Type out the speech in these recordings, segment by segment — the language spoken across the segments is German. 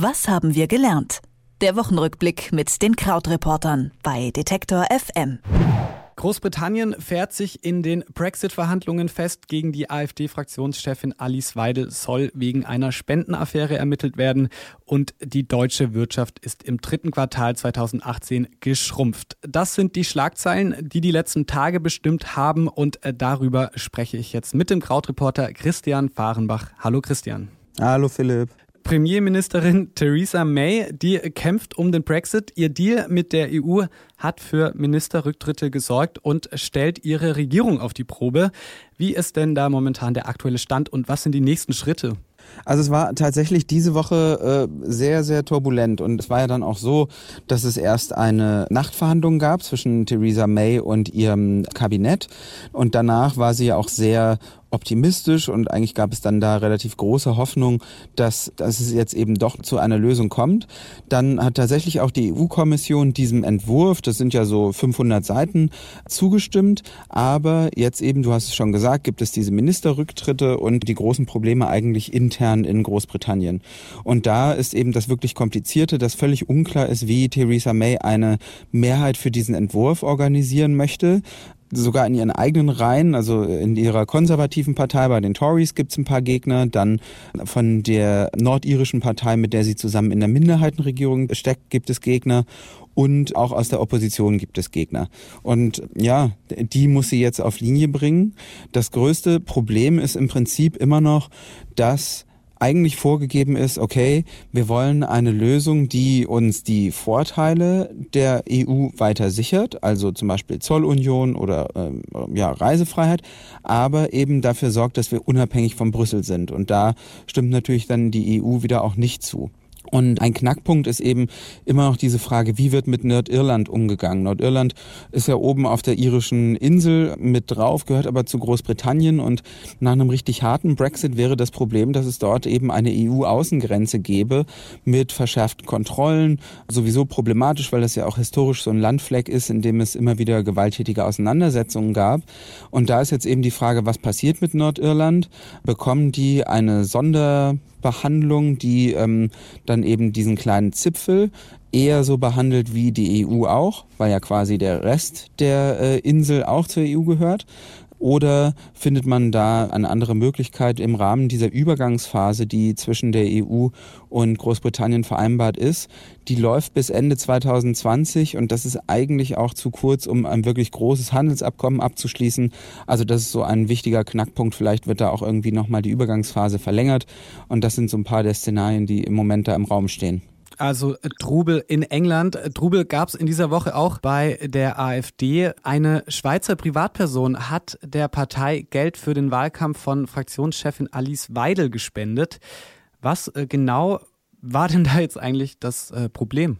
Was haben wir gelernt? Der Wochenrückblick mit den Krautreportern bei Detektor FM. Großbritannien fährt sich in den Brexit-Verhandlungen fest. Gegen die AfD-Fraktionschefin Alice Weidel soll wegen einer Spendenaffäre ermittelt werden. Und die deutsche Wirtschaft ist im dritten Quartal 2018 geschrumpft. Das sind die Schlagzeilen, die die letzten Tage bestimmt haben. Und äh, darüber spreche ich jetzt mit dem Krautreporter Christian Fahrenbach. Hallo Christian. Hallo Philipp. Premierministerin Theresa May, die kämpft um den Brexit. Ihr Deal mit der EU hat für Ministerrücktritte gesorgt und stellt ihre Regierung auf die Probe. Wie ist denn da momentan der aktuelle Stand und was sind die nächsten Schritte? Also es war tatsächlich diese Woche äh, sehr, sehr turbulent und es war ja dann auch so, dass es erst eine Nachtverhandlung gab zwischen Theresa May und ihrem Kabinett und danach war sie ja auch sehr optimistisch und eigentlich gab es dann da relativ große Hoffnung, dass, dass es jetzt eben doch zu einer Lösung kommt. Dann hat tatsächlich auch die EU-Kommission diesem Entwurf, das sind ja so 500 Seiten, zugestimmt. Aber jetzt eben, du hast es schon gesagt, gibt es diese Ministerrücktritte und die großen Probleme eigentlich intern in Großbritannien. Und da ist eben das wirklich Komplizierte, dass völlig unklar ist, wie Theresa May eine Mehrheit für diesen Entwurf organisieren möchte sogar in ihren eigenen Reihen, also in ihrer konservativen Partei, bei den Tories gibt es ein paar Gegner, dann von der nordirischen Partei, mit der sie zusammen in der Minderheitenregierung steckt, gibt es Gegner und auch aus der Opposition gibt es Gegner. Und ja, die muss sie jetzt auf Linie bringen. Das größte Problem ist im Prinzip immer noch, dass eigentlich vorgegeben ist, okay, wir wollen eine Lösung, die uns die Vorteile der EU weiter sichert, also zum Beispiel Zollunion oder ähm, ja, Reisefreiheit, aber eben dafür sorgt, dass wir unabhängig von Brüssel sind. Und da stimmt natürlich dann die EU wieder auch nicht zu. Und ein Knackpunkt ist eben immer noch diese Frage, wie wird mit Nordirland umgegangen? Nordirland ist ja oben auf der irischen Insel mit drauf, gehört aber zu Großbritannien und nach einem richtig harten Brexit wäre das Problem, dass es dort eben eine EU-Außengrenze gäbe mit verschärften Kontrollen. Sowieso problematisch, weil das ja auch historisch so ein Landfleck ist, in dem es immer wieder gewalttätige Auseinandersetzungen gab. Und da ist jetzt eben die Frage, was passiert mit Nordirland? Bekommen die eine Sonder Behandlung, die ähm, dann eben diesen kleinen Zipfel eher so behandelt wie die EU auch, weil ja quasi der Rest der äh, Insel auch zur EU gehört. Oder findet man da eine andere Möglichkeit im Rahmen dieser Übergangsphase, die zwischen der EU und Großbritannien vereinbart ist? Die läuft bis Ende 2020 und das ist eigentlich auch zu kurz, um ein wirklich großes Handelsabkommen abzuschließen. Also das ist so ein wichtiger Knackpunkt. Vielleicht wird da auch irgendwie nochmal die Übergangsphase verlängert. Und das sind so ein paar der Szenarien, die im Moment da im Raum stehen also äh, Trubel in England. Äh, Trubel gab es in dieser Woche auch bei der AfD. Eine Schweizer Privatperson hat der Partei Geld für den Wahlkampf von Fraktionschefin Alice Weidel gespendet. Was äh, genau war denn da jetzt eigentlich das Problem?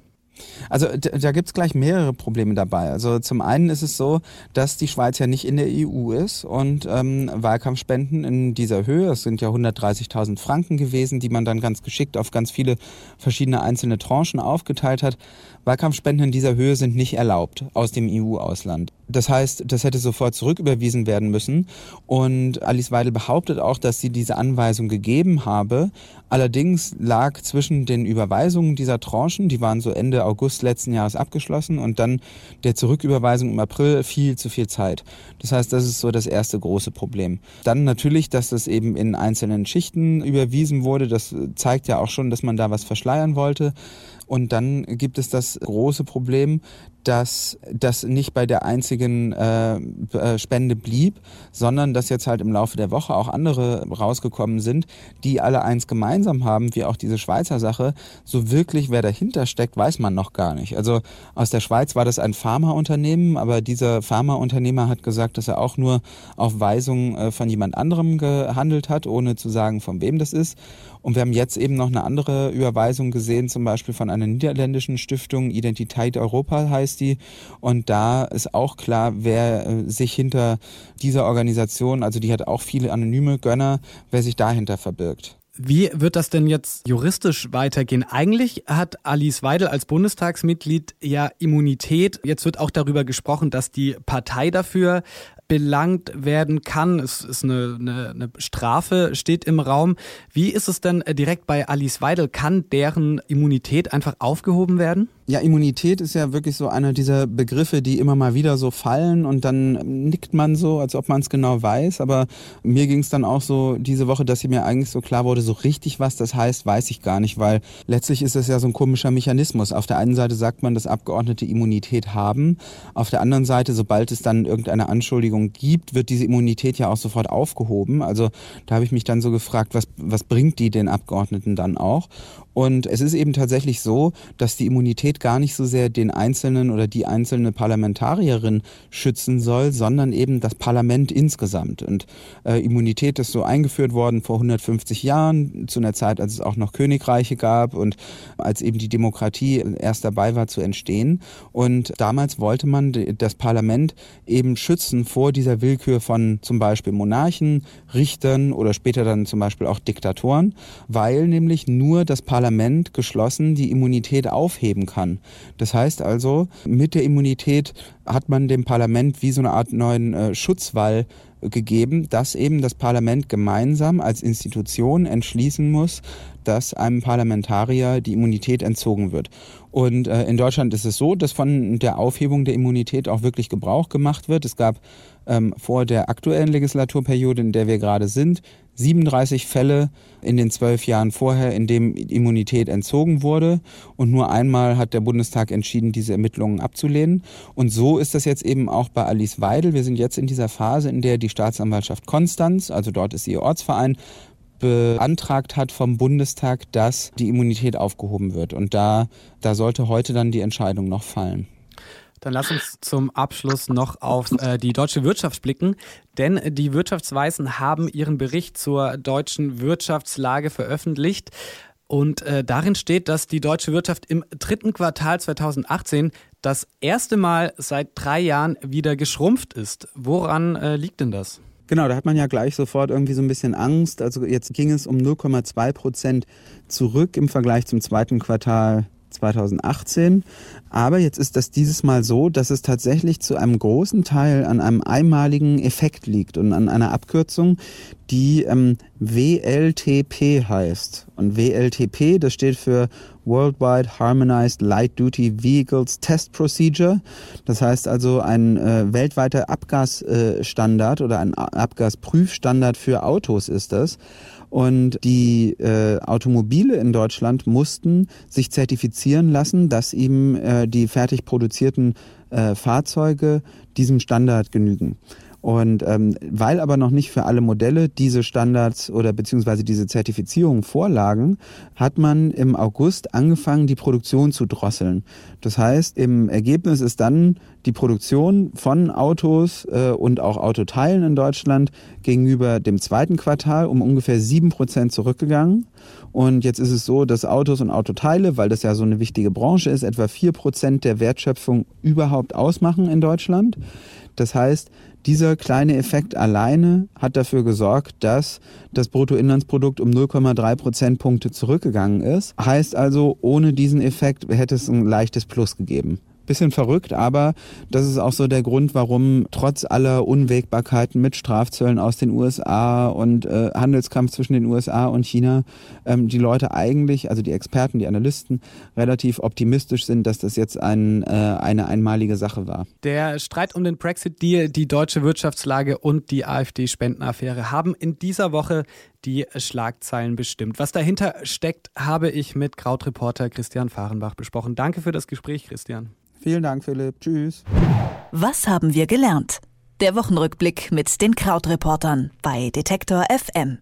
Also da gibt es gleich mehrere Probleme dabei. Also zum einen ist es so, dass die Schweiz ja nicht in der EU ist und ähm, Wahlkampfspenden in dieser Höhe, das sind ja 130.000 Franken gewesen, die man dann ganz geschickt auf ganz viele verschiedene einzelne Tranchen aufgeteilt hat. Wahlkampfspenden in dieser Höhe sind nicht erlaubt aus dem EU-Ausland. Das heißt, das hätte sofort zurücküberwiesen werden müssen. Und Alice Weidel behauptet auch, dass sie diese Anweisung gegeben habe. Allerdings lag zwischen den Überweisungen dieser Tranchen, die waren so Ende August letzten Jahres abgeschlossen, und dann der Zurücküberweisung im April viel zu viel Zeit. Das heißt, das ist so das erste große Problem. Dann natürlich, dass das eben in einzelnen Schichten überwiesen wurde. Das zeigt ja auch schon, dass man da was verschleiern wollte. Und dann gibt es das große Problem, dass das nicht bei der einzigen äh, äh, Spende blieb, sondern dass jetzt halt im Laufe der Woche auch andere rausgekommen sind, die alle eins gemeinsam haben, wie auch diese Schweizer Sache. So wirklich, wer dahinter steckt, weiß man noch gar nicht. Also aus der Schweiz war das ein Pharmaunternehmen, aber dieser Pharmaunternehmer hat gesagt, dass er auch nur auf Weisung äh, von jemand anderem gehandelt hat, ohne zu sagen, von wem das ist. Und wir haben jetzt eben noch eine andere Überweisung gesehen, zum Beispiel von einer niederländischen Stiftung, Identität Europa heißt die. Und da ist auch klar, wer äh, sich hinter dieser Organisation, also die hat auch viele anonyme Gönner, wer sich dahinter verbirgt. Wie wird das denn jetzt juristisch weitergehen? Eigentlich hat Alice Weidel als Bundestagsmitglied ja Immunität. Jetzt wird auch darüber gesprochen, dass die Partei dafür belangt werden kann. Es ist eine, eine, eine Strafe, steht im Raum. Wie ist es denn direkt bei Alice Weidel? Kann deren Immunität einfach aufgehoben werden? Ja, Immunität ist ja wirklich so einer dieser Begriffe, die immer mal wieder so fallen und dann nickt man so, als ob man es genau weiß. Aber mir ging es dann auch so diese Woche, dass sie mir eigentlich so klar wurde, so richtig was das heißt, weiß ich gar nicht, weil letztlich ist es ja so ein komischer Mechanismus. Auf der einen Seite sagt man, dass Abgeordnete Immunität haben. Auf der anderen Seite, sobald es dann irgendeine Anschuldigung gibt, wird diese Immunität ja auch sofort aufgehoben. Also da habe ich mich dann so gefragt, was, was bringt die den Abgeordneten dann auch? Und es ist eben tatsächlich so, dass die Immunität gar nicht so sehr den Einzelnen oder die einzelne Parlamentarierin schützen soll, sondern eben das Parlament insgesamt. Und äh, Immunität ist so eingeführt worden vor 150 Jahren, zu einer Zeit, als es auch noch Königreiche gab und als eben die Demokratie erst dabei war zu entstehen. Und damals wollte man das Parlament eben schützen vor dieser Willkür von zum Beispiel Monarchen, Richtern oder später dann zum Beispiel auch Diktatoren, weil nämlich nur das Parlament Parlament geschlossen die Immunität aufheben kann. Das heißt also, mit der Immunität hat man dem Parlament wie so eine Art neuen äh, Schutzwall gegeben, dass eben das Parlament gemeinsam als Institution entschließen muss, dass einem Parlamentarier die Immunität entzogen wird. Und äh, in Deutschland ist es so, dass von der Aufhebung der Immunität auch wirklich Gebrauch gemacht wird. Es gab ähm, vor der aktuellen Legislaturperiode, in der wir gerade sind, 37 Fälle in den zwölf Jahren vorher, in dem Immunität entzogen wurde. Und nur einmal hat der Bundestag entschieden, diese Ermittlungen abzulehnen. Und so ist das jetzt eben auch bei Alice Weidel. Wir sind jetzt in dieser Phase, in der die Staatsanwaltschaft Konstanz, also dort ist ihr Ortsverein, beantragt hat vom Bundestag, dass die Immunität aufgehoben wird. Und da, da sollte heute dann die Entscheidung noch fallen. Dann lass uns zum Abschluss noch auf äh, die deutsche Wirtschaft blicken, denn die Wirtschaftsweisen haben ihren Bericht zur deutschen Wirtschaftslage veröffentlicht. Und äh, darin steht, dass die deutsche Wirtschaft im dritten Quartal 2018 das erste Mal seit drei Jahren wieder geschrumpft ist. Woran äh, liegt denn das? Genau, da hat man ja gleich sofort irgendwie so ein bisschen Angst. Also jetzt ging es um 0,2 Prozent zurück im Vergleich zum zweiten Quartal 2018. Aber jetzt ist das dieses Mal so, dass es tatsächlich zu einem großen Teil an einem einmaligen Effekt liegt und an einer Abkürzung, die ähm, WLTP heißt. Und WLTP, das steht für Worldwide Harmonized Light Duty Vehicles Test Procedure. Das heißt also ein äh, weltweiter Abgasstandard äh, oder ein Abgasprüfstandard für Autos ist das. Und die äh, Automobile in Deutschland mussten sich zertifizieren lassen, dass eben äh, die fertig produzierten äh, Fahrzeuge diesem Standard genügen. Und ähm, weil aber noch nicht für alle Modelle diese Standards oder beziehungsweise diese Zertifizierung vorlagen, hat man im August angefangen, die Produktion zu drosseln. Das heißt, im Ergebnis ist dann die Produktion von Autos äh, und auch Autoteilen in Deutschland gegenüber dem zweiten Quartal um ungefähr sieben Prozent zurückgegangen. Und jetzt ist es so, dass Autos und Autoteile, weil das ja so eine wichtige Branche ist, etwa vier Prozent der Wertschöpfung überhaupt ausmachen in Deutschland. Das heißt, dieser kleine Effekt alleine hat dafür gesorgt, dass das Bruttoinlandsprodukt um 0,3 Prozentpunkte zurückgegangen ist. Heißt also, ohne diesen Effekt hätte es ein leichtes Plus gegeben bisschen verrückt, aber das ist auch so der Grund, warum trotz aller Unwägbarkeiten mit Strafzöllen aus den USA und äh, Handelskampf zwischen den USA und China ähm, die Leute eigentlich, also die Experten, die Analysten, relativ optimistisch sind, dass das jetzt ein, äh, eine einmalige Sache war. Der Streit um den Brexit-Deal, die deutsche Wirtschaftslage und die AfD-Spendenaffäre haben in dieser Woche die Schlagzeilen bestimmt. Was dahinter steckt, habe ich mit Krautreporter Christian Fahrenbach besprochen. Danke für das Gespräch, Christian. Vielen Dank, Philipp. Tschüss. Was haben wir gelernt? Der Wochenrückblick mit den Krautreportern bei Detektor FM.